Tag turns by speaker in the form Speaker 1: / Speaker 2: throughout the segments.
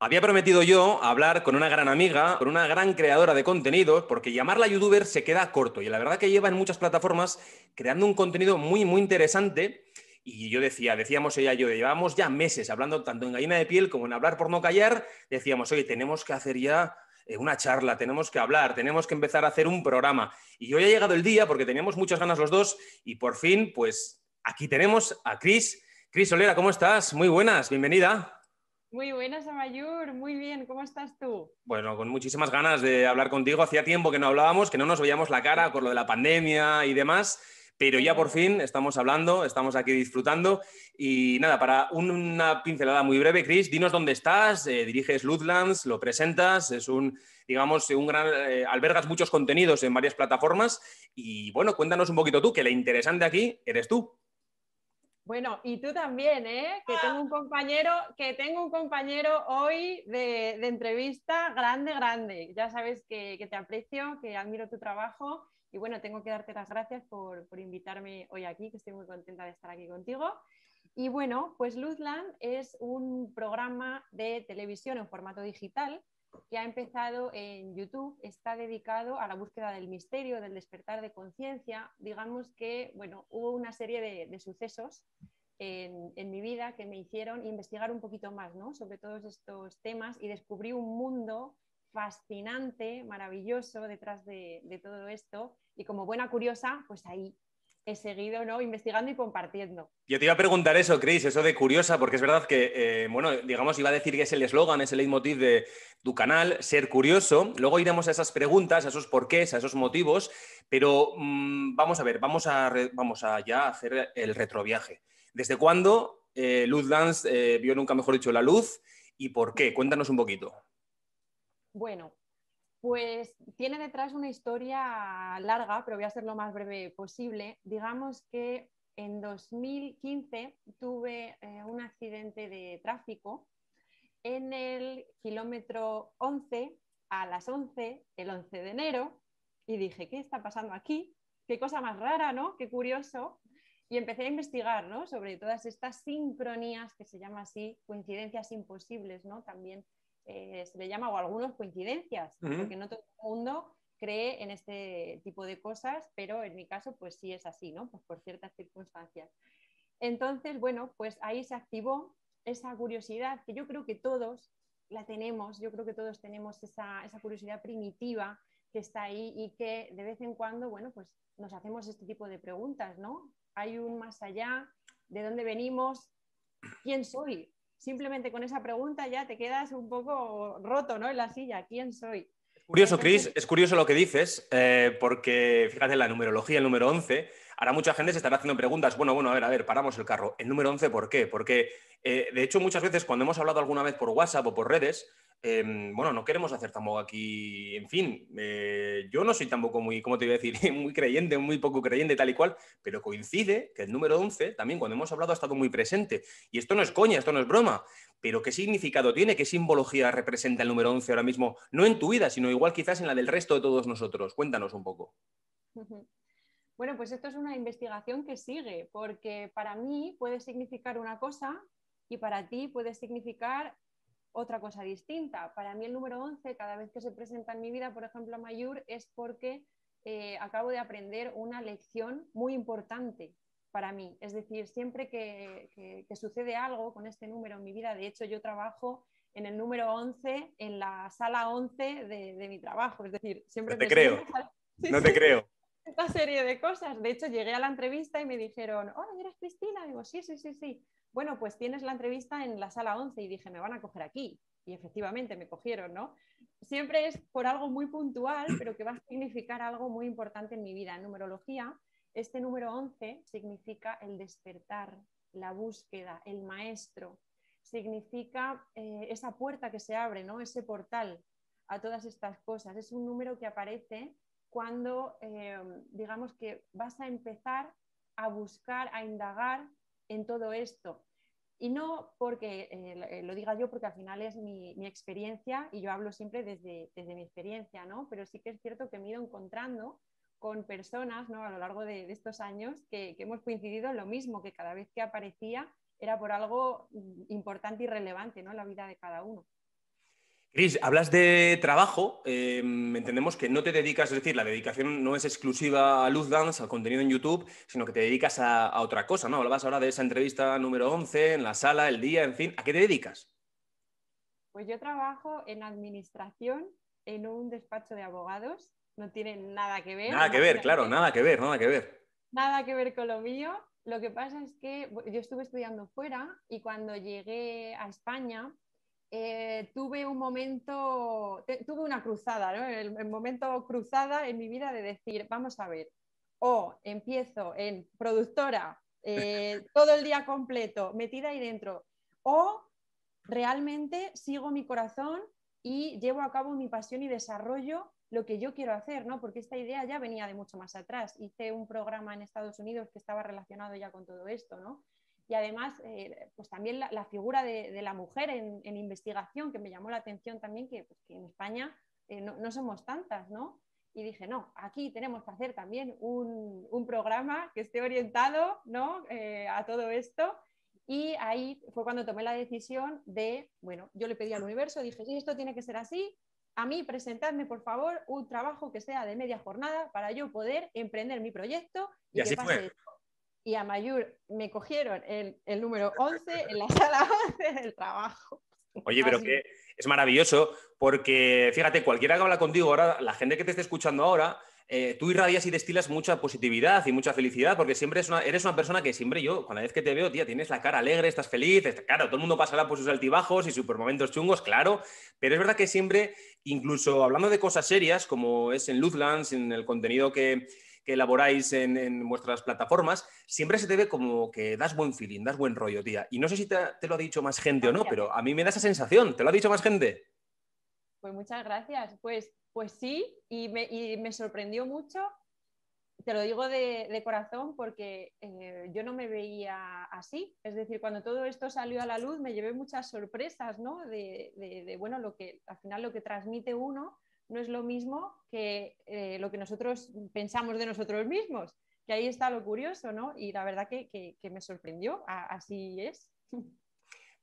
Speaker 1: Había prometido yo hablar con una gran amiga, con una gran creadora de contenidos, porque llamarla youtuber se queda corto y la verdad que lleva en muchas plataformas creando un contenido muy, muy interesante. Y yo decía, decíamos ella y yo, llevamos ya meses hablando tanto en gallina de piel como en hablar por no callar, decíamos, oye, tenemos que hacer ya eh, una charla, tenemos que hablar, tenemos que empezar a hacer un programa. Y hoy ha llegado el día porque teníamos muchas ganas los dos y por fin, pues aquí tenemos a Cris. Cris Solera, ¿cómo estás? Muy buenas, bienvenida.
Speaker 2: Muy buenas, Amayur. Muy bien, ¿cómo estás tú?
Speaker 1: Bueno, con muchísimas ganas de hablar contigo. Hacía tiempo que no hablábamos, que no nos veíamos la cara por lo de la pandemia y demás, pero ya por fin estamos hablando, estamos aquí disfrutando. Y nada, para una pincelada muy breve, Chris, dinos dónde estás, eh, diriges Ludlands, lo presentas, es un, digamos, un gran, eh, albergas muchos contenidos en varias plataformas. Y bueno, cuéntanos un poquito tú, que la interesante aquí eres tú.
Speaker 2: Bueno, y tú también, ¿eh? Que tengo un compañero, que tengo un compañero hoy de, entrevista grande, grande. Ya sabes que, te aprecio, que admiro tu trabajo y bueno, tengo que darte las gracias por, invitarme hoy aquí, que estoy muy contenta de estar aquí contigo. Y bueno, pues Luzland es un programa de televisión en formato digital que ha empezado en YouTube, está dedicado a la búsqueda del misterio, del despertar de conciencia. Digamos que, bueno, hubo una serie de, sucesos en, mi vida que me hicieron investigar un poquito más ¿no? sobre todos estos temas y descubrí un mundo fascinante, maravilloso detrás de, de todo esto. Y como buena curiosa, pues ahí he seguido ¿no? investigando y compartiendo.
Speaker 1: Yo te iba a preguntar eso, Chris, eso de curiosa, porque es verdad que, eh, bueno, digamos, iba a decir que es el eslogan, es el leitmotiv de tu canal, ser curioso. Luego iremos a esas preguntas, a esos porqués, a esos motivos, pero mm, vamos a ver, vamos a, vamos a ya hacer el retroviaje. ¿Desde cuándo eh, Luz Dance eh, vio nunca mejor dicho la luz y por qué? Cuéntanos un poquito.
Speaker 2: Bueno, pues tiene detrás una historia larga, pero voy a ser lo más breve posible. Digamos que en 2015 tuve eh, un accidente de tráfico en el kilómetro 11 a las 11, el 11 de enero, y dije, ¿qué está pasando aquí? Qué cosa más rara, ¿no? Qué curioso. Y empecé a investigar ¿no? sobre todas estas sincronías, que se llama así, coincidencias imposibles, ¿no? También eh, se le llama, o algunos coincidencias, porque no todo el mundo cree en este tipo de cosas, pero en mi caso, pues sí es así, ¿no? Pues por ciertas circunstancias. Entonces, bueno, pues ahí se activó esa curiosidad que yo creo que todos la tenemos, yo creo que todos tenemos esa, esa curiosidad primitiva que está ahí y que de vez en cuando, bueno, pues nos hacemos este tipo de preguntas, ¿no? Hay un más allá, de dónde venimos, quién soy, simplemente con esa pregunta ya te quedas un poco roto ¿no? en la silla. ¿Quién soy?
Speaker 1: Curioso, Chris, es curioso lo que dices, eh, porque fíjate, la numerología, el número 11, ahora mucha gente se estará haciendo preguntas. Bueno, bueno, a ver, a ver, paramos el carro. ¿El número 11 por qué? Porque, eh, de hecho, muchas veces cuando hemos hablado alguna vez por WhatsApp o por redes, Em, bueno, no queremos hacer tampoco aquí, en fin, eh, yo no soy tampoco muy, ¿cómo te iba a decir? muy creyente, muy poco creyente, tal y cual, pero coincide que el número 11 también cuando hemos hablado ha estado muy presente. Y esto no es coña, esto no es broma, pero ¿qué significado tiene? ¿Qué simbología representa el número 11 ahora mismo? No en tu vida, sino igual quizás en la del resto de todos nosotros. Cuéntanos un poco.
Speaker 2: Bueno, pues esto es una investigación que sigue, porque para mí puede significar una cosa y para ti puede significar otra cosa distinta. Para mí el número 11, cada vez que se presenta en mi vida, por ejemplo, Mayur, es porque eh, acabo de aprender una lección muy importante para mí. Es decir, siempre que, sucede algo con este número en mi vida, de hecho yo trabajo en el número 11, en la sala 11 de, mi trabajo. Es decir, siempre...
Speaker 1: No te creo. no te creo.
Speaker 2: Esta serie de cosas. De hecho, llegué a la entrevista y me dijeron, hola, ¿eres Cristina? digo, sí, sí, sí, sí bueno, pues tienes la entrevista en la sala 11 y dije, me van a coger aquí. Y efectivamente me cogieron, ¿no? Siempre es por algo muy puntual, pero que va a significar algo muy importante en mi vida. En numerología, este número 11 significa el despertar, la búsqueda, el maestro. Significa eh, esa puerta que se abre, ¿no? Ese portal a todas estas cosas. Es un número que aparece cuando, eh, digamos que vas a empezar a buscar, a indagar en todo esto. Y no porque eh, eh, lo diga yo, porque al final es mi, experiencia y yo hablo siempre desde, desde, mi experiencia, ¿no? Pero sí que es cierto que me he ido encontrando con personas ¿no? a lo largo de, estos años que, hemos coincidido en lo mismo, que cada vez que aparecía era por algo mm, importante y relevante ¿no? la vida de cada uno.
Speaker 1: Cris, hablas de trabajo, eh, entendemos que no te dedicas, es decir, la dedicación no es exclusiva a Luz Dance, al contenido en YouTube, sino que te dedicas a, a, otra cosa, ¿no? Hablabas ahora de esa entrevista número 11, en la sala, el día, en fin, ¿a qué te dedicas?
Speaker 2: Pues yo trabajo en administración en un despacho de abogados, no tiene nada que ver.
Speaker 1: Nada que ver, claro, nada que ver, nada que ver.
Speaker 2: Nada que ver con lo mío. Lo que pasa es que yo estuve estudiando fuera y cuando llegué a España eh, tuve un momento, tuve una cruzada, ¿no? el, momento cruzada en mi vida de decir, vamos a ver, o empiezo en productora eh, todo el día completo, metida ahí dentro, o realmente sigo mi corazón y llevo a cabo mi pasión y desarrollo lo que yo quiero hacer, ¿no? Porque esta idea ya venía de mucho más atrás. Hice un programa en Estados Unidos que estaba relacionado ya con todo esto, ¿no? Y además eh, pues también la, figura de, la mujer en, investigación que me llamó la atención también que, pues, en España eh, no, somos tantas, ¿no? Y dije, no, aquí tenemos que hacer también un, programa que esté orientado ¿no? Eh, a todo esto. Y ahí fue cuando tomé la decisión de, bueno, yo le pedí al universo, dije, sí, esto tiene que ser así, a mí presentadme, por favor, un trabajo que sea de media jornada para yo poder emprender mi proyecto
Speaker 1: y, así fue
Speaker 2: y a Mayur me cogieron el, el número 11 en la sala 11 del trabajo.
Speaker 1: Oye, pero que es maravilloso porque, fíjate, cualquiera que habla contigo ahora, la gente que te esté escuchando ahora, eh, tú irradias y destilas mucha positividad y mucha felicidad, porque siempre eres una persona que siempre yo, cuando vez que te veo, tía, tienes la cara alegre, estás feliz, claro, todo el mundo pasará por sus altibajos y sus momentos chungos, claro, pero es verdad que siempre, incluso hablando de cosas serias, como es en Luzlands, en el contenido que, que elaboráis en, vuestras plataformas, siempre se te ve como que das buen feeling, das buen rollo, tía. Y no sé si te, lo ha dicho más gente o no, pero a mí me da esa sensación. ¿Te lo ha dicho más gente?
Speaker 2: Pues muchas gracias. Pues, pues sí, y me, sorprendió mucho. Te lo digo de, corazón porque eh, yo no me veía así. Es decir, cuando todo esto salió a la luz me llevé muchas sorpresas, ¿no? De, de bueno, lo que al final lo que transmite uno no es lo mismo que eh, lo que nosotros pensamos de nosotros mismos, que ahí está lo curioso, ¿no? Y la verdad que, me sorprendió, así es.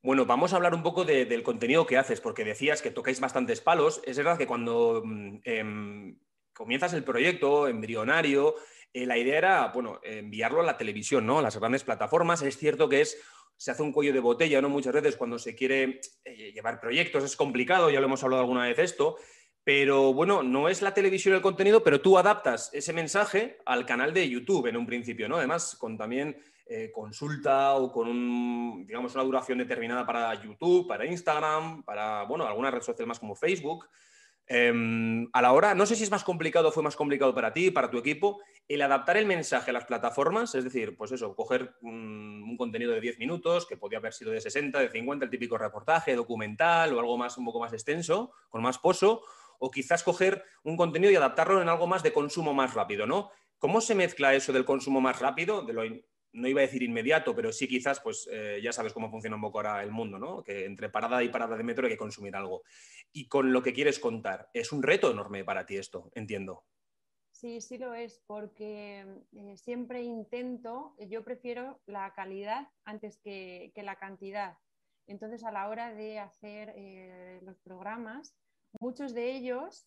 Speaker 1: Bueno, vamos a hablar un poco del contenido que haces, porque decías que tocáis bastantes palos. Es verdad que cuando mm, em, comienzas el proyecto embrionario, eh, la idea era, bueno, enviarlo a la televisión, ¿no? A las grandes plataformas. Es cierto que es se hace un cuello de botella, ¿no? Muchas veces cuando se quiere eh, llevar proyectos es complicado, ya lo hemos hablado alguna vez esto, pero bueno, no es la televisión el contenido, pero tú adaptas ese mensaje al canal de YouTube en un principio, ¿no? Además, con también eh, consulta o con un, digamos, una duración determinada para YouTube, para Instagram, para, bueno, alguna red social más como Facebook. Em, a la hora, no sé si es más complicado o fue más complicado para ti, para tu equipo, el adaptar el mensaje a las plataformas, es decir, pues eso, coger un, contenido de 10 minutos, que podía haber sido de 60, de 50, el típico reportaje documental o algo más, un poco más extenso, con más pozo, o quizás coger un contenido y adaptarlo en algo más de consumo más rápido, ¿no? ¿Cómo se mezcla eso del consumo más rápido, de lo no iba a decir inmediato, pero sí quizás, pues eh, ya sabes cómo funciona un poco ahora el mundo, ¿no? Que entre parada y parada de metro hay que consumir algo. Y con lo que quieres contar, es un reto enorme para ti esto, entiendo.
Speaker 2: Sí, sí lo es, porque eh, siempre intento, yo prefiero la calidad antes que, la cantidad. Entonces, a la hora de hacer eh, los programas, muchos de ellos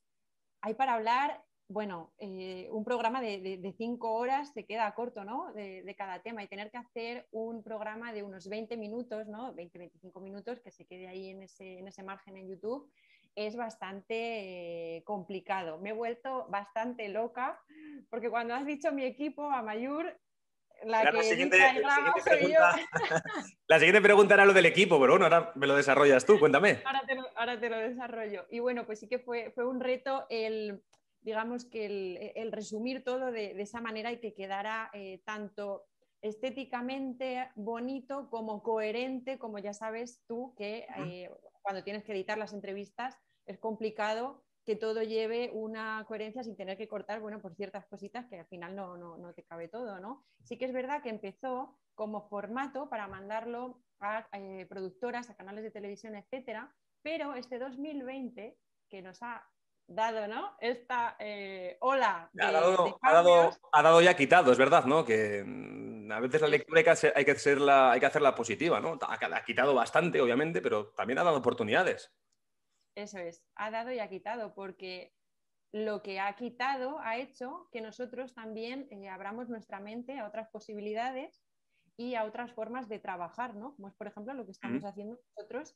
Speaker 2: hay para hablar, bueno, eh, un programa de, cinco horas se queda corto, ¿no? De, cada tema y tener que hacer un programa de unos 20 minutos, ¿no? 20-25 minutos que se quede ahí en ese, en ese margen en YouTube es bastante eh, complicado. Me he vuelto bastante loca porque cuando has dicho mi equipo, a
Speaker 1: La, siguiente, pregunta, era lo del equipo, pero bueno, ahora me lo desarrollas tú, cuéntame.
Speaker 2: Ahora te lo, desarrollo. Y bueno, pues sí que fue, fue un reto el, digamos que el, resumir todo de, esa manera y que quedara eh, tanto estéticamente bonito como coherente, como ya sabes tú, que eh, cuando tienes que editar las entrevistas es complicado que todo lleve una coherencia sin tener que cortar, bueno, por ciertas cositas que al final no, no, te cabe todo, ¿no? Sí que es verdad que empezó como formato para mandarlo a eh, productoras, a canales de televisión, etcétera, pero este 2020 que nos ha dado, ¿no? Esta eh, ola.
Speaker 1: ha, dado, ha, dado, ha, dado, ya quitado, es verdad, ¿no? Que mm, a veces la lectura hay que, hay que, hacerla, hay que hacerla positiva, ¿no? Ha, ha quitado bastante, obviamente, pero también ha dado oportunidades.
Speaker 2: Eso es, ha dado y ha quitado, porque lo que ha quitado ha hecho que nosotros también eh, abramos nuestra mente a otras posibilidades y a otras formas de trabajar, ¿no? Como es, por ejemplo, lo que estamos haciendo nosotros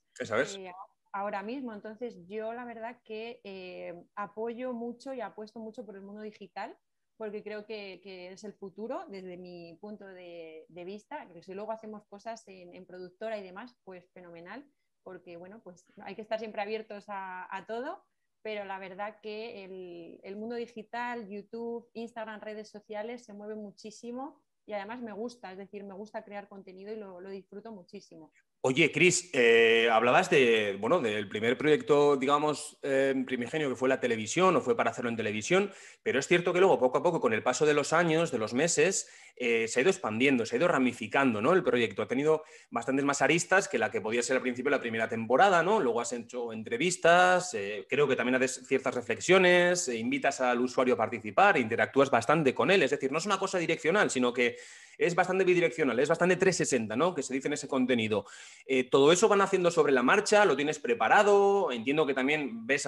Speaker 1: eh,
Speaker 2: ahora mismo. Entonces, yo la verdad que eh, apoyo mucho y apuesto mucho por el mundo digital porque creo que, es el futuro desde mi punto de, vista, que si luego hacemos cosas en, productora y demás, pues fenomenal, porque bueno, pues hay que estar siempre abiertos a, todo, pero la verdad que el, mundo digital, YouTube, Instagram, redes sociales se mueve muchísimo y además me gusta, es decir, me gusta crear contenido y lo disfruto muchísimo.
Speaker 1: Oye, Cris, eh, hablabas de, bueno, del primer proyecto, digamos, eh, primigenio que fue la televisión o fue para hacerlo en televisión, pero es cierto que luego, poco a poco, con el paso de los años, de los meses, eh, se ha ido expandiendo, se ha ido ramificando, ¿no? El proyecto ha tenido bastantes más aristas que la que podía ser al principio la primera temporada, ¿no? Luego has hecho entrevistas, creo que también haces ciertas reflexiones, invitas al usuario a participar, interactúas bastante con él, es decir, no es una cosa direccional, sino que es bastante bidireccional, es bastante 360, ¿no? Que se dice en ese contenido. Eh, todo eso van haciendo sobre la marcha, lo tienes preparado, entiendo que también ves,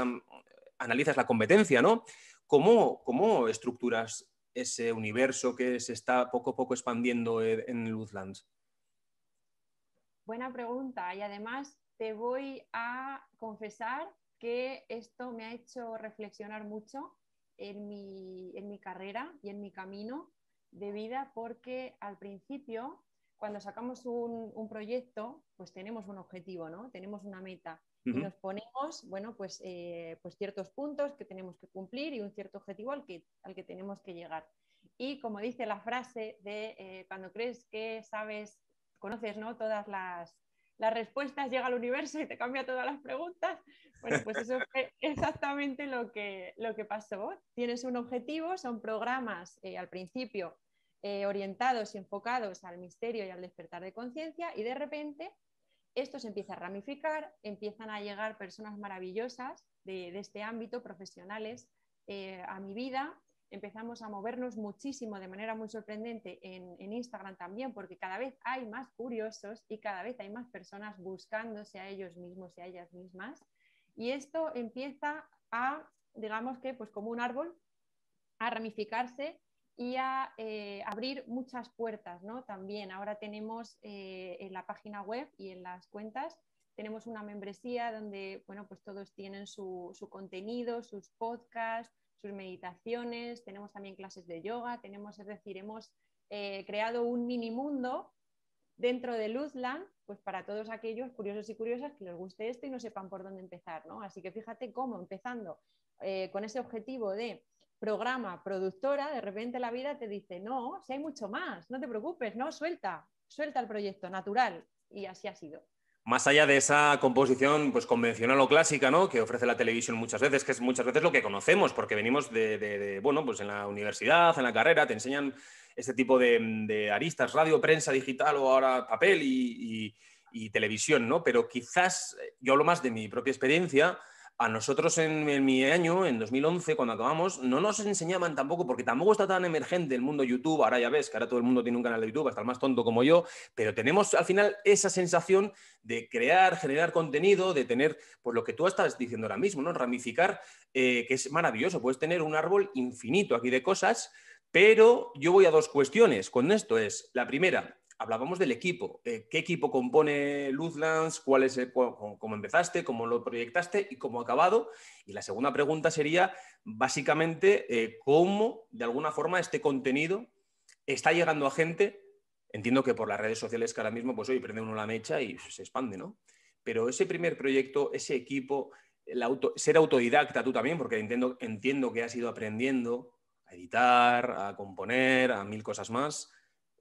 Speaker 1: analizas la competencia, ¿no? ¿Cómo, ¿Cómo estructuras ese universo que se está poco a poco expandiendo en Luzlands?
Speaker 2: Buena pregunta y además te voy a confesar que esto me ha hecho reflexionar mucho en mi, en mi carrera y en mi camino de vida porque al principio, cuando sacamos un, proyecto, pues tenemos un objetivo, ¿no? Tenemos una meta y nos ponemos, bueno, pues, eh, pues ciertos puntos que tenemos que cumplir y un cierto objetivo al que, al que tenemos que llegar. Y como dice la frase de eh, cuando crees que sabes, conoces, ¿no? Todas las, las respuestas llega al universo y te cambia todas las preguntas. Bueno, pues eso fue exactamente lo que, lo que pasó. Tienes un objetivo, son programas eh, al principio eh, orientados y enfocados al misterio y al despertar de conciencia y de repente esto se empieza a ramificar, empiezan a llegar personas maravillosas de, este ámbito, profesionales, eh, a mi vida. Empezamos a movernos muchísimo de manera muy sorprendente en, en, Instagram también, porque cada vez hay más curiosos y cada vez hay más personas buscándose a ellos mismos y a ellas mismas. Y esto empieza a, digamos que, pues como un árbol, a ramificarse y a eh, abrir muchas puertas, ¿no? También ahora tenemos eh, en la página web y en las cuentas tenemos una membresía donde, bueno, pues todos tienen su, contenido, sus podcasts, sus meditaciones, tenemos también clases de yoga, tenemos, es decir, hemos eh, creado un mini mundo dentro de Luzland, pues para todos aquellos curiosos y curiosas que les guste esto y no sepan por dónde empezar, ¿no? Así que fíjate cómo empezando con ese objetivo de programa, productora, de repente la vida te dice, no, si hay mucho más, no te preocupes, no, suelta, suelta el proyecto, natural. Y así ha sido.
Speaker 1: Más allá de esa composición pues, convencional o clásica ¿no? que ofrece la televisión muchas veces, que es muchas veces lo que conocemos, porque venimos de, bueno, pues en la universidad, en la carrera, te enseñan este tipo de, aristas, radio, prensa, digital o ahora papel y, y televisión, ¿no? Pero quizás eh, yo hablo más de mi propia experiencia, a nosotros en, mi año, en 2011, cuando acabamos, no nos enseñaban tampoco, porque tampoco está tan emergente el mundo YouTube, ahora ya ves que ahora todo el mundo tiene un canal de YouTube, hasta el más tonto como yo, pero tenemos al final esa sensación de crear, generar contenido, de tener, pues lo que tú estás diciendo ahora mismo, ¿no? Ramificar, eh, que es maravilloso, puedes tener un árbol infinito aquí de cosas, pero yo voy a dos cuestiones con esto, es la primera, hablábamos del equipo. Eh, ¿Qué equipo compone Luzlands? ¿Cuál es cómo, empezaste? ¿Cómo lo proyectaste? ¿Y cómo ha acabado? Y la segunda pregunta sería, básicamente, eh, cómo, de alguna forma, este contenido está llegando a gente. Entiendo que por las redes sociales que ahora mismo, pues hoy prende uno la mecha y se expande, ¿no? Pero ese primer proyecto, ese equipo, ser autodidacta tú también, porque entiendo, entiendo que has ido aprendiendo a editar, a componer, a mil cosas más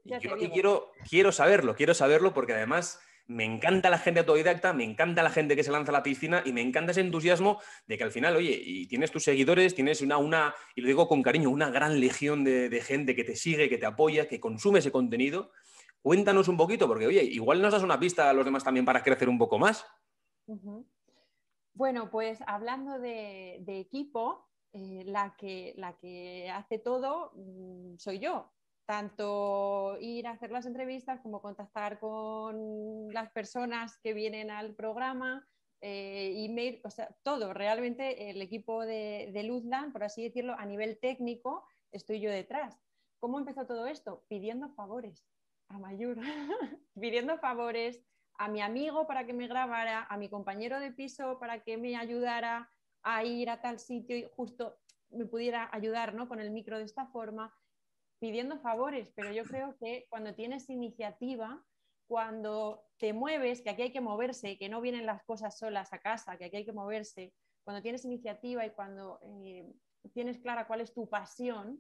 Speaker 1: yo quiero, quiero saberlo, quiero saberlo porque además me encanta la gente autodidacta, me encanta la gente que se lanza a la piscina y me encanta ese entusiasmo de que al final, oye, y tienes tus seguidores, tienes una, una y lo digo con cariño, una gran legión de, gente que te sigue, que te apoya, que consume ese contenido. Cuéntanos un poquito, porque oye, igual nos das una pista a los demás también para crecer un poco más.
Speaker 2: Bueno, pues hablando de, equipo, eh, la, que, la que hace todo mm, soy yo tanto ir a hacer las entrevistas como contactar con las personas que vienen al programa, eh, email, o sea, todo. Realmente el equipo de, de Luzland, por así decirlo, a nivel técnico, estoy yo detrás. ¿Cómo empezó todo esto? Pidiendo favores a Mayur, pidiendo favores a mi amigo para que me grabara, a mi compañero de piso para que me ayudara a ir a tal sitio y justo me pudiera ayudar ¿no? con el micro de esta forma, pidiendo favores, pero yo creo que cuando tienes iniciativa, cuando te mueves, que aquí hay que moverse, que no vienen las cosas solas a casa, que aquí hay que moverse, cuando tienes iniciativa y cuando eh, tienes clara cuál es tu pasión,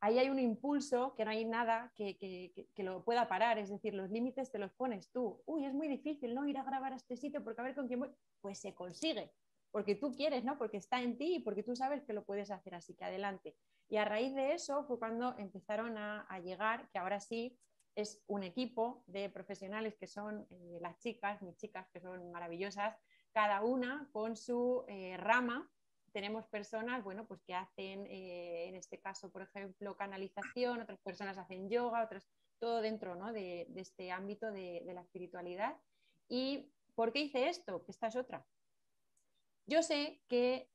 Speaker 2: ahí hay un impulso que no hay nada que, lo pueda parar, es decir, los límites te los pones tú. Uy, es muy difícil, ¿no? Ir a grabar a este sitio porque a ver con quién voy. Pues se consigue, porque tú quieres, ¿no? Porque está en ti y porque tú sabes que lo puedes hacer, así que adelante. Y a raíz de eso fue cuando empezaron a, llegar, que ahora sí es un equipo de profesionales que son eh, las chicas, mis chicas que son maravillosas, cada una con su eh, rama tenemos personas, bueno, pues que hacen, eh, en este caso, por ejemplo, canalización, otras personas hacen yoga, otras, todo dentro de, este ámbito de, la espiritualidad. ¿Y por qué hice esto? Que esta es otra. Yo sé que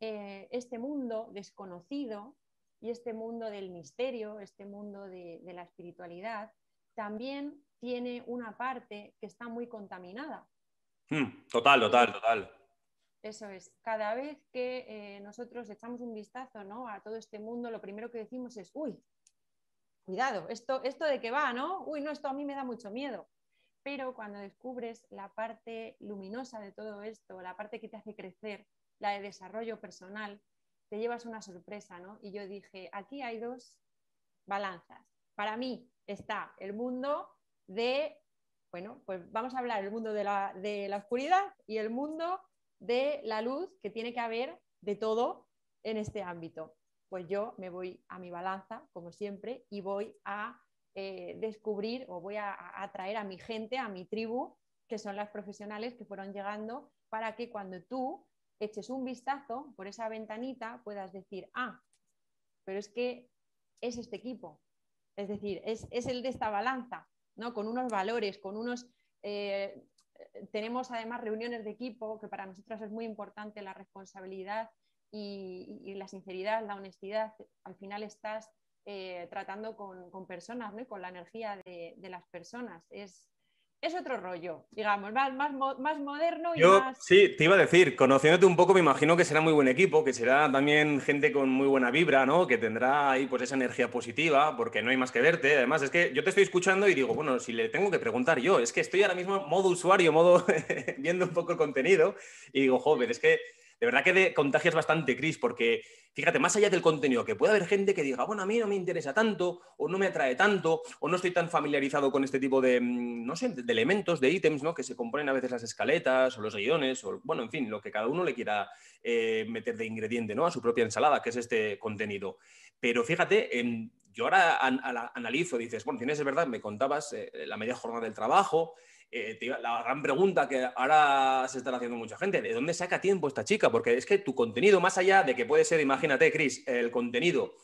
Speaker 2: este mundo desconocido y este mundo del misterio, este mundo de, la espiritualidad, también tiene una parte que está muy contaminada.
Speaker 1: Hmm, total, total, total.
Speaker 2: Eso es, cada vez que eh, nosotros echamos un vistazo ¿no? a todo este mundo, lo primero que decimos es, uy, cuidado, esto, esto de qué va, ¿no? Uy, no, esto a mí me da mucho miedo. Pero cuando descubres la parte luminosa de todo esto, la parte que te hace crecer, la de desarrollo personal, te llevas una sorpresa, ¿no? Y yo dije, aquí hay dos balanzas. Para mí está el mundo de, bueno, pues vamos a hablar el mundo de la, de la oscuridad y el mundo de la luz que tiene que haber de todo en este ámbito. Pues yo me voy a mi balanza, como siempre, y voy a eh, descubrir o voy a atraer a mi gente, a mi tribu, que son las profesionales que fueron llegando, para que cuando tú eches un vistazo por esa ventanita puedas decir, ah, pero es que es este equipo, es decir, es, el de esta balanza, ¿no? con unos valores, con unos eh, tenemos además reuniones de equipo, que para nosotros es muy importante la responsabilidad y, la sinceridad, la honestidad. Al final estás eh, tratando con, personas ¿no? con la energía de, las personas. Es, es otro rollo, digamos, más, más, moderno y
Speaker 1: Yo,
Speaker 2: más...
Speaker 1: Sí, te iba a decir, conociéndote un poco, me imagino que será muy buen equipo, que será también gente con muy buena vibra, ¿no? Que tendrá ahí pues esa energía positiva, porque no hay más que verte. Además, es que yo te estoy escuchando y digo, bueno, si le tengo que preguntar yo, es que estoy ahora mismo modo usuario, modo viendo un poco el contenido, y digo, joven, es que de verdad que de, contagias bastante, Cris, porque fíjate, más allá del contenido, que puede haber gente que diga, bueno, a mí no me interesa tanto, o no me atrae tanto, o no estoy tan familiarizado con este tipo de, mm, no sé, de elementos, de ítems, ¿no? Que se componen a veces las escaletas o los guiones, o bueno, en fin, lo que cada uno le quiera eh, meter de ingrediente, ¿no? A su propia ensalada, que es este contenido. Pero fíjate, yo ahora analizo, dices, bueno, tienes, es verdad, me contabas eh, la media jornada del trabajo, eh, la gran pregunta que ahora se está haciendo mucha gente, ¿de dónde saca tiempo esta chica? Porque es que tu contenido, más allá de que puede ser, imagínate, Chris, el contenido,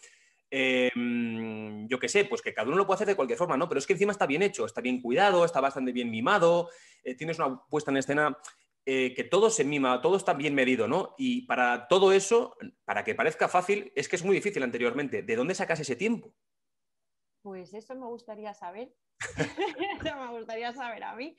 Speaker 1: em, yo qué sé, pues que cada uno lo puede hacer de cualquier forma, ¿no? Pero es que encima está bien hecho, está bien cuidado, está bastante bien mimado, eh, tienes una puesta en escena eh, que todo se mima, todo está bien medido, ¿no? Y para todo eso, para que parezca fácil, es que es muy difícil anteriormente. ¿De dónde sacas ese tiempo?
Speaker 2: Pues eso me gustaría saber. eso me gustaría saber a mí.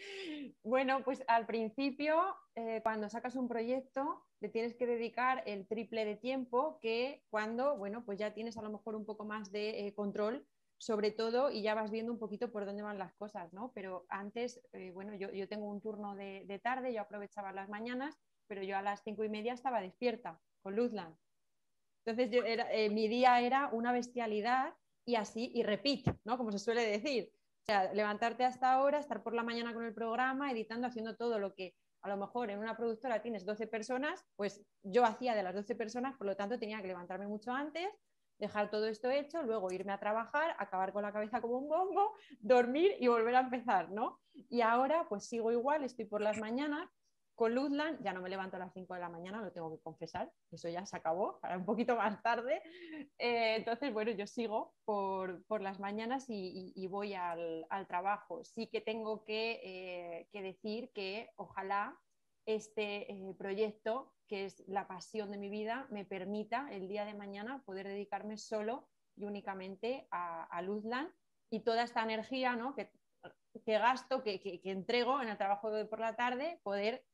Speaker 2: Bueno, pues al principio, eh, cuando sacas un proyecto, le tienes que dedicar el triple de tiempo que cuando, bueno, pues ya tienes a lo mejor un poco más de eh, control sobre todo y ya vas viendo un poquito por dónde van las cosas, ¿no? Pero antes, eh, bueno, yo, tengo un turno de, tarde, yo aprovechaba las mañanas, pero yo a las cinco y media estaba despierta con Luzland. Entonces, yo mi día era una bestialidad y así, y repeat, ¿no? Como se suele decir. O sea, levantarte hasta ahora, estar por la mañana con el programa, editando, haciendo todo lo que a lo mejor en una productora tienes 12 personas, pues yo hacía de las 12 personas, por lo tanto tenía que levantarme mucho antes, dejar todo esto hecho, luego irme a trabajar, acabar con la cabeza como un bombo, dormir y volver a empezar, ¿no? Y ahora pues sigo igual, estoy por las mañanas, con Luzland ya no me levanto a las 5 de la mañana, lo tengo que confesar, eso ya se acabó, para un poquito más tarde. Eh, entonces, bueno, yo sigo por, las mañanas y, voy al, trabajo. Sí que tengo que, eh, que, decir que ojalá este eh, proyecto, que es la pasión de mi vida, me permita el día de mañana poder dedicarme solo y únicamente a, a y toda esta energía ¿no? que, que gasto, que, que, que, entrego en el trabajo de por la tarde, poder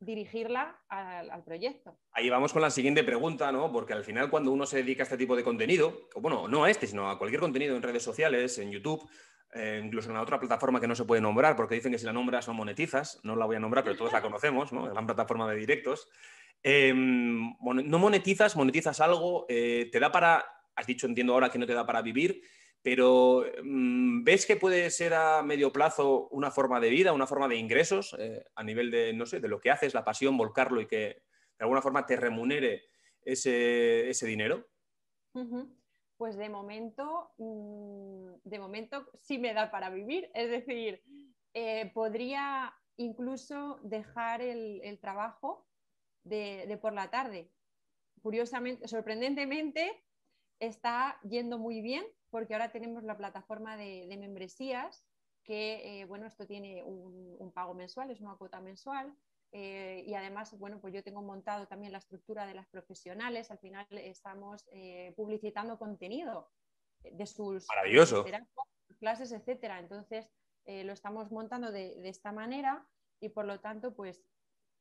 Speaker 2: dirigirla al, proyecto.
Speaker 1: Ahí vamos con la siguiente pregunta, ¿no? Porque al final cuando uno se dedica a este tipo de contenido, bueno, no a este, sino a cualquier contenido en redes sociales, en YouTube, eh, incluso en la otra plataforma que no se puede nombrar, porque dicen que si la nombras no monetizas, no la voy a nombrar, pero todos la conocemos, ¿no? La plataforma de directos. Eh, no monetizas, monetizas algo, eh, te da para, has dicho, entiendo ahora que no te da para vivir, pero mm, ¿ves que puede ser a medio plazo una forma de vida, una forma de ingresos eh, a nivel de, no sé, de lo que haces, la pasión, volcarlo y que de alguna forma te remunere ese, ese dinero?
Speaker 2: Pues de momento, mmm, de momento sí me da para vivir, es decir, eh, podría incluso dejar el, el trabajo de, de por la tarde. Curiosamente, sorprendentemente, está yendo muy bien porque ahora tenemos la plataforma de, de membresías que, eh, bueno, esto tiene un, un, pago mensual, es una cuota mensual. Eh, y además, bueno, pues yo tengo montado también la estructura de las profesionales. Al final estamos eh, publicitando contenido de sus
Speaker 1: Maravilloso.
Speaker 2: clases, etcétera. Entonces, lo estamos montando de, de, esta manera y por lo tanto, pues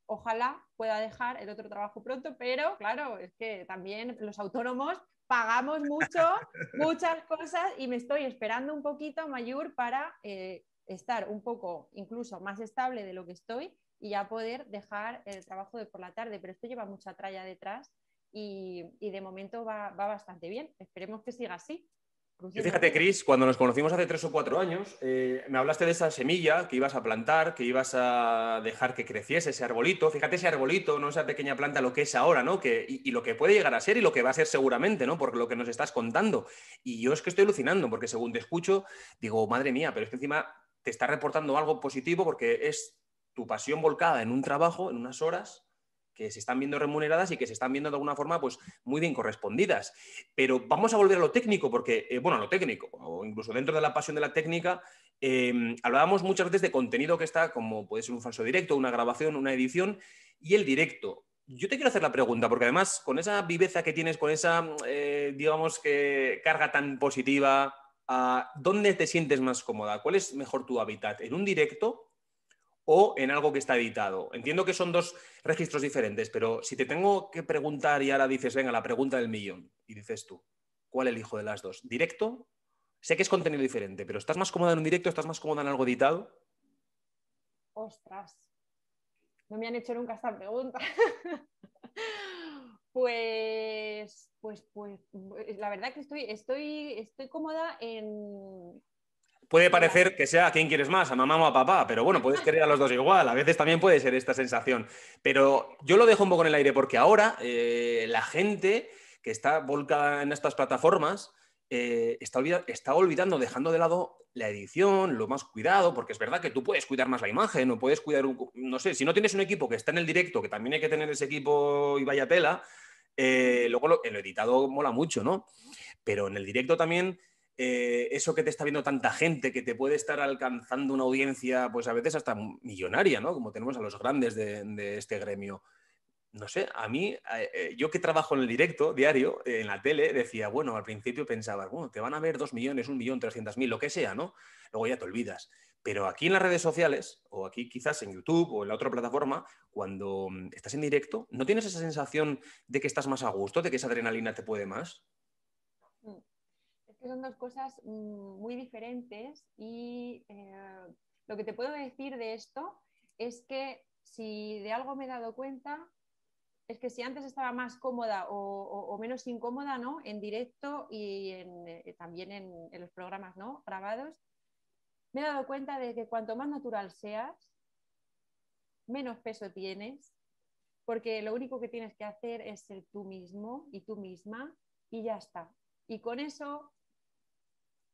Speaker 2: ojalá pueda dejar el otro trabajo pronto, pero claro, es que también los autónomos pagamos mucho, muchas cosas y me estoy esperando un poquito, Mayur, para eh, estar un poco incluso más estable de lo que estoy y ya poder dejar el trabajo de por la tarde. Pero esto lleva mucha tralla detrás y, y de momento va, va, bastante bien. Esperemos que siga así.
Speaker 1: Y fíjate, Cris, cuando nos conocimos hace tres o cuatro años, eh, me hablaste de esa semilla que ibas a plantar, que ibas a dejar que creciese ese arbolito. Fíjate ese arbolito, no esa pequeña planta, lo que es ahora, ¿no? Que, y, y, lo que puede llegar a ser y lo que va a ser seguramente, ¿no? Por lo que nos estás contando. Y yo es que estoy alucinando, porque según te escucho, digo, madre mía, pero es que encima te está reportando algo positivo porque es tu pasión volcada en un trabajo, en unas horas, que se están viendo remuneradas y que se están viendo de alguna forma pues muy bien correspondidas. Pero vamos a volver a lo técnico, porque, eh, bueno, a lo técnico, o incluso dentro de la pasión de la técnica, eh, hablábamos muchas veces de contenido que está, como puede ser un falso directo, una grabación, una edición, y el directo. Yo te quiero hacer la pregunta, porque además con esa viveza que tienes, con esa, eh, digamos que carga tan positiva, uh, ¿dónde te sientes más cómoda? ¿Cuál es mejor tu hábitat? ¿En un directo o en algo que está editado. Entiendo que son dos registros diferentes, pero si te tengo que preguntar y ahora dices, venga, la pregunta del millón, y dices tú, ¿cuál elijo de las dos? ¿Directo? Sé que es contenido diferente, pero ¿estás más cómoda en un directo? ¿Estás más cómoda en algo editado?
Speaker 2: Ostras, no me han hecho nunca esta pregunta. pues, pues, pues, la verdad que estoy, estoy, estoy cómoda en,
Speaker 1: puede parecer que sea a quién quieres más, a mamá o a papá, pero bueno, puedes querer a los dos igual, a veces también puede ser esta sensación. Pero yo lo dejo un poco en el aire porque ahora eh, la gente que está volcada en estas plataformas eh, está, olvidando, está, olvidando, dejando de lado la edición, lo más cuidado, porque es verdad que tú puedes cuidar más la imagen, o puedes cuidar, un, no sé, si no tienes un equipo que está en el directo, que también hay que tener ese equipo y vaya tela, eh, luego lo, en lo editado mola mucho, ¿no? Pero en el directo también eh, eso que te está viendo tanta gente, que te puede estar alcanzando una audiencia, pues a veces hasta millonaria, ¿no? Como tenemos a los grandes de, este gremio. No sé, a mí, eh, yo que trabajo en el directo diario, eh, en la tele, decía, bueno, al principio pensaba, bueno, te van a ver dos millones, un millón, trescientas mil, lo que sea, ¿no? Luego ya te olvidas. Pero aquí en las redes sociales, o aquí quizás en YouTube o en la otra plataforma, cuando mm, estás en directo, ¿no tienes esa sensación de que estás más a gusto, de que esa adrenalina te puede más?
Speaker 2: Que son dos cosas mm, muy diferentes y eh, lo que te puedo decir de esto es que si de algo me he dado cuenta es que si antes estaba más cómoda o, menos incómoda ¿no? en directo y eh, también en, en, los programas ¿no? grabados, me he dado cuenta de que cuanto más natural seas, menos peso tienes, porque lo único que tienes que hacer es ser tú mismo y tú misma y ya está. Y con eso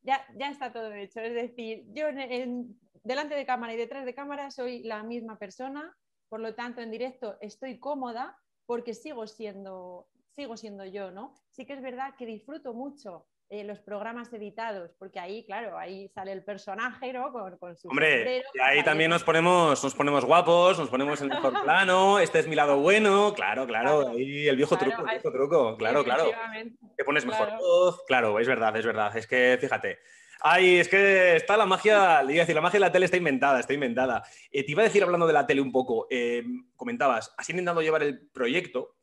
Speaker 2: ya, está todo hecho. Es decir, yo en, delante de cámara y detrás de cámara soy la misma persona, por lo tanto en directo estoy cómoda porque sigo siendo, sigo siendo yo, ¿no? Sí que es verdad que disfruto mucho eh, los programas editados, porque ahí, claro, ahí sale el personaje, ¿no? Con, su
Speaker 1: Hombre, y ahí también nos ponemos, nos ponemos guapos, nos ponemos en el mejor plano, este es mi lado bueno, claro, claro, ahí el viejo truco, el viejo truco, claro, claro. Te pones mejor voz, claro, es verdad, es verdad, es que fíjate. Ay, es que está la magia, le iba a decir, la magia de la tele está inventada, está inventada. Eh, te iba a decir, hablando de la tele un poco, eh, comentabas, has intentado llevar el proyecto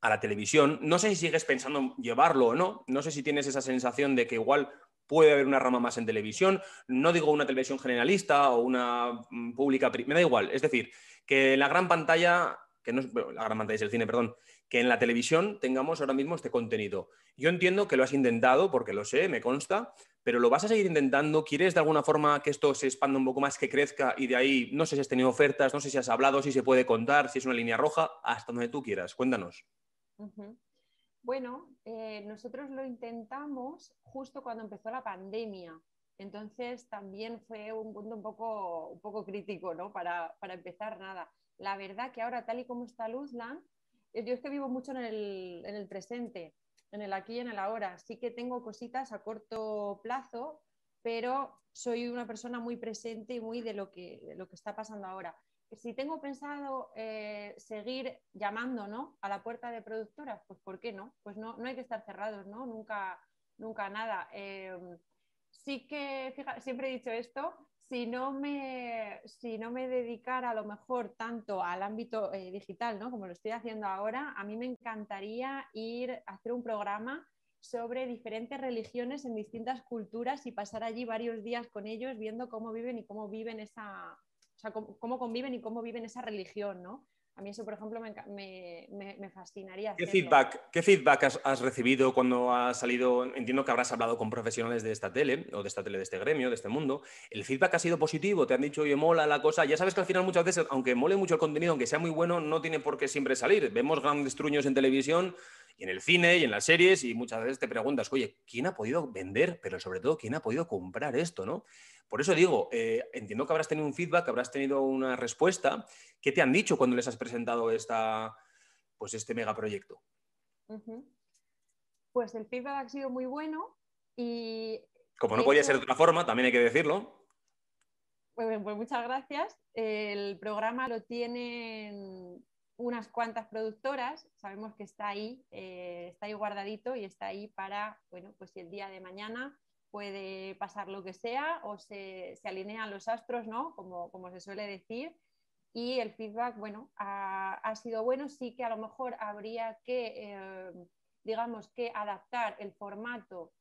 Speaker 1: a la televisión. No sé si sigues pensando llevarlo o no. No sé si tienes esa sensación de que igual puede haber una rama más en televisión. No digo una televisión generalista o una mm, pública, me da igual. Es decir, que la gran pantalla, que no es la gran pantalla es el cine, perdón, que en la televisión tengamos ahora mismo este contenido. Yo entiendo que lo has intentado, porque lo sé, me consta, pero lo vas a seguir intentando. ¿Quieres de alguna forma que esto se expanda un poco más, que crezca y de ahí, no sé si has tenido ofertas, no sé si has hablado, si se puede contar, si es una línea roja, hasta donde tú quieras. Cuéntanos.
Speaker 2: Bueno, eh, nosotros lo intentamos justo cuando empezó la pandemia. Entonces también fue un punto un poco, un poco crítico, ¿no? Para, empezar nada. La verdad que ahora, tal y como está Luzland, eh, yo es que vivo mucho en el, en el presente, en el aquí y en el ahora. Sí que tengo cositas a corto plazo, pero soy una persona muy presente y muy de lo que, de lo que está pasando ahora si tengo pensado eh, seguir llamando a la puerta de productoras, pues ¿por qué no? Pues no, no hay que estar cerrados, ¿no? Nunca, nunca nada. Em, sí que, fíjate, siempre he dicho esto, si no me, si no me dedicara a lo mejor tanto al ámbito eh, digital, ¿no? Como lo estoy haciendo ahora, a mí me encantaría ir a hacer un programa sobre diferentes religiones en distintas culturas y pasar allí varios días con ellos viendo cómo viven y cómo viven esa, o sea, cómo, conviven y cómo viven esa religión, ¿no? A mí eso, por ejemplo, me, fascinaría.
Speaker 1: ¿Qué feedback, ¿Qué feedback has, recibido cuando has salido? Entiendo que habrás hablado con profesionales de esta tele, o de esta tele, de este gremio, de este mundo. ¿El feedback ha sido positivo? ¿Te han dicho, oye, mola la cosa? Ya sabes que al final muchas veces, aunque mole mucho el contenido, aunque sea muy bueno, no tiene por qué siempre salir. Vemos grandes truños en televisión y en el cine y en las series y muchas veces te preguntas, oye, ¿quién ha podido vender? Pero sobre todo, ¿quién ha podido comprar esto? ¿no? Por eso digo, eh, entiendo que habrás tenido un feedback, habrás tenido una respuesta. ¿Qué te han dicho cuando les has presentado esta, pues este megaproyecto?
Speaker 2: Pues el feedback ha sido muy bueno y...
Speaker 1: Como no podía ser de otra forma, también hay que decirlo.
Speaker 2: Pues, pues, muchas gracias. El programa lo tienen unas cuantas productoras, sabemos que está ahí, eh, está ahí guardadito y está ahí para, bueno, pues si el día de mañana puede pasar lo que sea o se, alinean los astros, ¿no? Como, como, se suele decir. Y el feedback, bueno, ha, sido bueno. Sí que a lo mejor habría que, eh, digamos, que adaptar el formato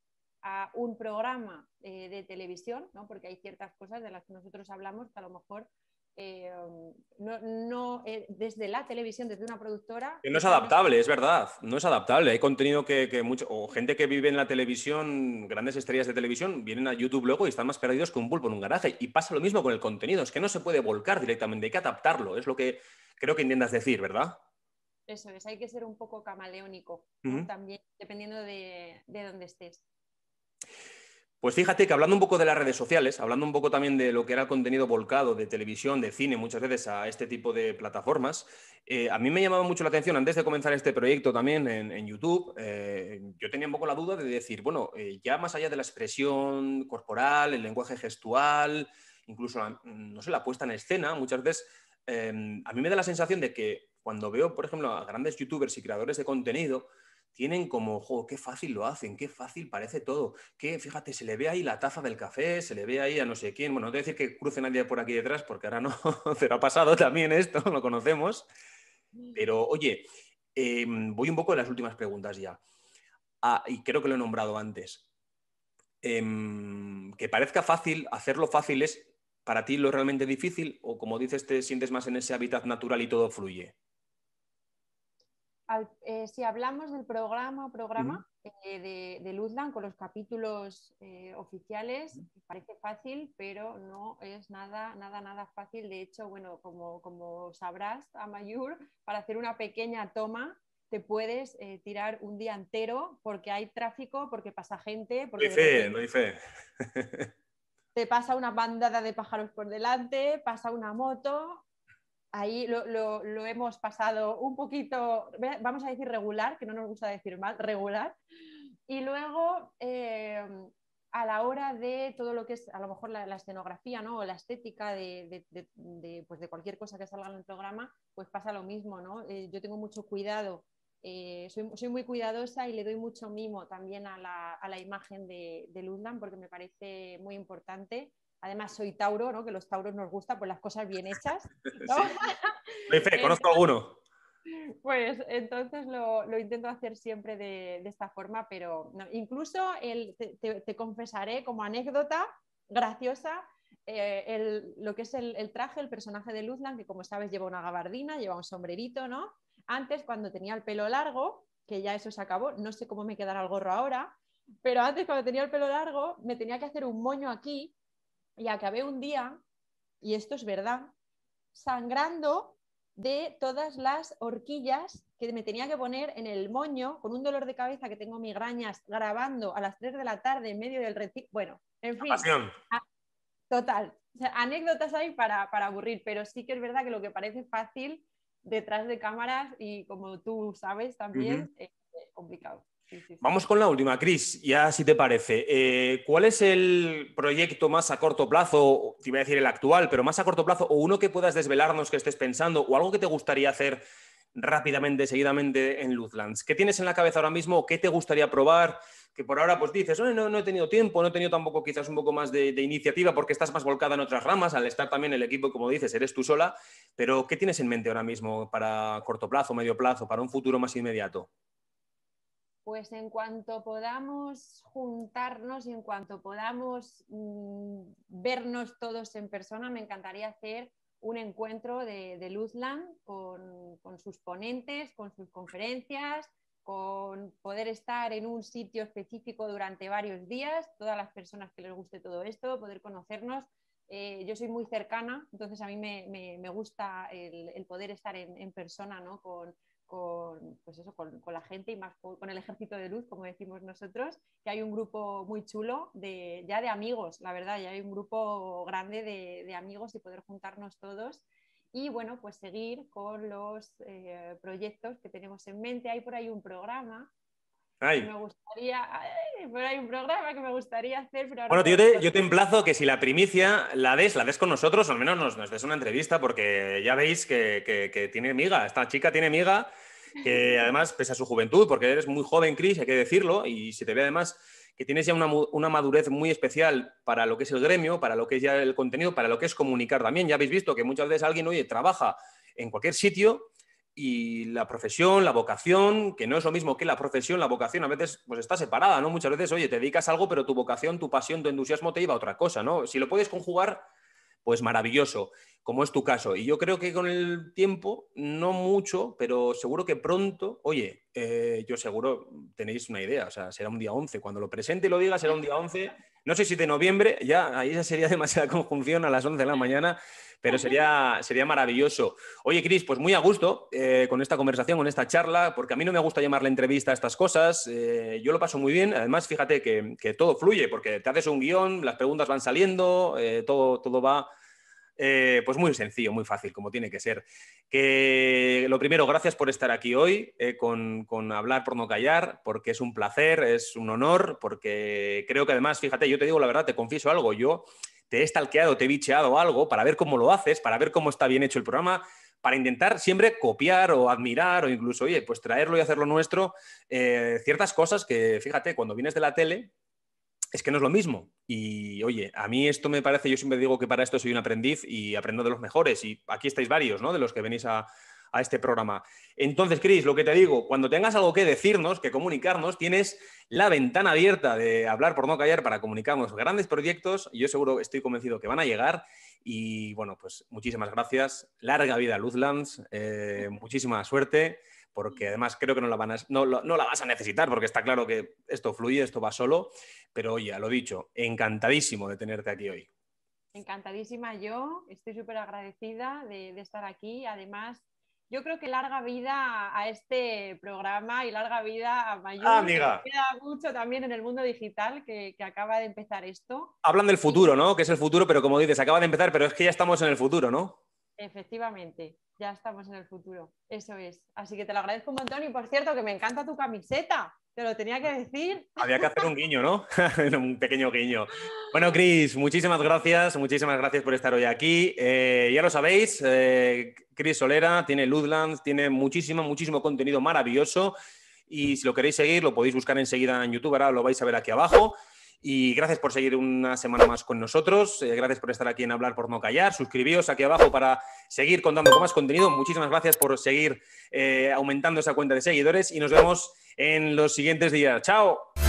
Speaker 2: a un programa eh, de televisión, ¿no? Porque hay ciertas cosas de las que nosotros hablamos que a lo mejor eh, no, eh, desde la televisión, desde una productora.
Speaker 1: Que no es adaptable, es verdad, no es adaptable. Hay contenido que, mucho, o gente que vive en la televisión, grandes estrellas de televisión, vienen a YouTube luego y están más perdidos que un pulpo en un garaje. Y pasa lo mismo con el contenido, es que no se puede volcar directamente, hay que adaptarlo, es lo que creo que intentas decir, ¿verdad?
Speaker 2: Eso es, hay que ser un poco camaleónico también, dependiendo de, de dónde estés.
Speaker 1: Pues fíjate que hablando un poco de las redes sociales, hablando un poco también de lo que era el contenido volcado de televisión, de cine, muchas veces a este tipo de plataformas, eh, a mí me llamaba mucho la atención antes de comenzar este proyecto también en, YouTube, eh, yo tenía un poco la duda de decir, bueno, eh, ya más allá de la expresión corporal, el lenguaje gestual, incluso, no sé, la puesta en escena, muchas veces a mí me da la sensación de que cuando veo, por ejemplo, a grandes youtubers y creadores de contenido, tienen como, jo, qué fácil lo hacen, qué fácil parece todo, que fíjate, se le ve ahí la taza del café, se le ve ahí a no sé quién, bueno, no te voy a decir que cruce nadie por aquí detrás, porque ahora no, pero ha pasado también esto, lo conocemos, pero oye, em, voy un poco a las últimas preguntas ya, ah, y creo que lo he nombrado antes, em, que parezca fácil, hacerlo fácil es para ti lo realmente difícil, o como dices, te sientes más en ese hábitat natural y todo fluye.
Speaker 2: Eh, si hablamos del programa, programa eh, de, de, Luzland con los capítulos eh, oficiales, parece fácil, pero no es nada, nada, nada fácil. De hecho, bueno, como, como sabrás, Amayur, para hacer una pequeña toma te puedes tirar un día entero porque hay tráfico, porque pasa gente. Porque
Speaker 1: no hay fe, no hay fe.
Speaker 2: te pasa una bandada de pájaros por delante, pasa una moto, ahí lo, hemos pasado un poquito, vamos a decir regular, que no nos gusta decir mal, regular, Y luego, eh, a la hora de todo lo que es a lo mejor la, escenografía ¿no? o la estética de, pues de, cualquier cosa que salga en el programa, pues pasa lo mismo. ¿no? Eh, yo tengo mucho cuidado, eh, soy, muy cuidadosa y le doy mucho mimo también a la, imagen de, de Luzland porque me parece muy importante. Además, soy Tauro, ¿no? que los Tauros nos gusta pues las cosas bien hechas.
Speaker 1: conozco alguno.
Speaker 2: Pues entonces lo, intento hacer siempre de, esta forma, pero incluso te, confesaré como anécdota graciosa eh, lo que es el, traje, el personaje de Luzland, que como sabes lleva una gabardina, lleva un sombrerito, ¿no? Antes, cuando tenía el pelo largo, que ya eso se acabó, no sé cómo me quedará el gorro ahora, pero antes cuando tenía el pelo largo me tenía que hacer un moño aquí y acabé un día, y esto es verdad, sangrando de todas las horquillas que me tenía que poner en el moño con un dolor de cabeza que tengo migrañas grabando a las 3 de la tarde en medio del retiro. Bueno, en fin. total. anécdotas hay para, aburrir, pero sí que es verdad que lo que parece fácil detrás de cámaras y como tú sabes también es complicado.
Speaker 1: Vamos con la última, Cris, ya si te parece. Eh, ¿Cuál es el proyecto más a corto plazo, te iba a decir el actual, pero más a corto plazo, o uno que puedas desvelarnos que estés pensando, o algo que te gustaría hacer rápidamente, seguidamente en Luzlands? ¿Qué tienes en la cabeza ahora mismo? ¿Qué te gustaría probar? Que por ahora pues dices, no, no he tenido tiempo, no he tenido tampoco quizás un poco más de, de iniciativa porque estás más volcada en otras ramas, al estar también el equipo, como dices, eres tú sola, pero ¿qué tienes en mente ahora mismo para corto plazo, medio plazo, para un futuro más inmediato?
Speaker 2: Pues en cuanto podamos juntarnos y en cuanto podamos mm, vernos todos en persona, me encantaría hacer un encuentro de, Luzland con, sus ponentes, con sus conferencias, con poder estar en un sitio específico durante varios días, todas las personas que les guste todo esto, poder conocernos. Eh, yo soy muy cercana, entonces a mí me, gusta el, poder estar en, en persona ¿no? con, con, pues eso, con, la gente y más con, el ejército de luz, como decimos nosotros, que hay un grupo muy chulo de, ya de amigos, la verdad, ya hay un grupo grande de, amigos y poder juntarnos todos. Y bueno, pues seguir con los eh, proyectos que tenemos en mente. Hay por ahí un programa me gustaría, hay un programa que me gustaría hacer.
Speaker 1: bueno, yo te, yo te, emplazo que si la primicia la des, la des con nosotros, o al menos nos, des una entrevista, porque ya veis que, tiene miga, esta chica tiene miga, que además, pese a su juventud, porque eres muy joven, Cris, hay que decirlo, y se te ve además que tienes ya una, una, madurez muy especial para lo que es el gremio, para lo que es ya el contenido, para lo que es comunicar también. Ya habéis visto que muchas veces alguien, oye, trabaja en cualquier sitio y la profesión, la vocación, que no es lo mismo que la profesión, la vocación a veces pues está separada, ¿no? Muchas veces, oye, te dedicas a algo, pero tu vocación, tu pasión, tu entusiasmo te lleva a otra cosa, ¿no? Si lo puedes conjugar, pues maravilloso, como es tu caso. Y yo creo que con el tiempo, no mucho, pero seguro que pronto, oye, eh, yo seguro tenéis una idea, o sea, será un día 11, cuando lo presente y lo diga será un día 11, no sé si de noviembre, ya ahí sería demasiada conjunción a las 11 de la mañana, pero sería, sería maravilloso. Oye, Cris, pues muy a gusto eh, con esta conversación, con esta charla, porque a mí no me gusta llamar la entrevista a estas cosas. Eh, yo lo paso muy bien. Además, fíjate que, todo fluye, porque te haces un guion, las preguntas van saliendo, eh, todo, todo va. Pues muy sencillo, muy fácil, como tiene que ser. Que lo primero, gracias por estar aquí hoy, con, con, Hablar por no callar, porque es un placer, es un honor, porque creo que además, fíjate, yo te digo la verdad, te confieso algo, yo te he stalkeado, te he bicheado algo para ver cómo lo haces, para ver cómo está bien hecho el programa, para intentar siempre copiar o admirar o incluso, oye, pues traerlo y hacerlo nuestro, eh, ciertas cosas que, fíjate, cuando vienes de la tele, es que no es lo mismo. Y oye, a mí esto me parece, yo siempre digo que para esto soy un aprendiz y aprendo de los mejores. Y aquí estáis varios, ¿no? De los que venís a, a este programa. Entonces, Cris, lo que te digo, cuando tengas algo que decirnos, que comunicarnos, tienes la ventana abierta de hablar por no callar para comunicarnos grandes proyectos. Yo seguro, estoy convencido que van a llegar. Y bueno, pues muchísimas gracias. Larga vida Luzlands. Eh, muchísima suerte porque además creo que no la, van no, la, vas a necesitar, porque está claro que esto fluye, esto va solo, pero oye, lo dicho, encantadísimo de tenerte aquí hoy.
Speaker 2: Encantadísima yo, estoy súper agradecida de, de, estar aquí. Además, yo creo que larga vida a este programa y larga vida a Mayur.
Speaker 1: Ah, amiga.
Speaker 2: Queda mucho también en el mundo digital que, acaba de empezar esto.
Speaker 1: Hablan del futuro, ¿no? Que es el futuro, pero como dices, acaba de empezar, pero es que ya estamos en el futuro, ¿no?
Speaker 2: Efectivamente, ya estamos en el futuro. Eso es. Así que te lo agradezco un montón y por cierto que me encanta tu camiseta. Te lo tenía que decir.
Speaker 1: Había que hacer un guiño, ¿no? un pequeño guiño. Bueno, Cris, muchísimas gracias. Muchísimas gracias por estar hoy aquí. Eh, ya lo sabéis, eh, Cris Solera tiene Ludlands, tiene muchísimo, muchísimo contenido maravilloso. Y si lo queréis seguir, lo podéis buscar enseguida en YouTube. Ahora lo vais a ver aquí abajo. Y gracias por seguir una semana más con nosotros. Eh, gracias por estar aquí en Hablar por No Callar. Suscribíos aquí abajo para seguir contando con más contenido. Muchísimas gracias por seguir aumentando esa cuenta de seguidores y nos vemos en los siguientes días. ¡Chao!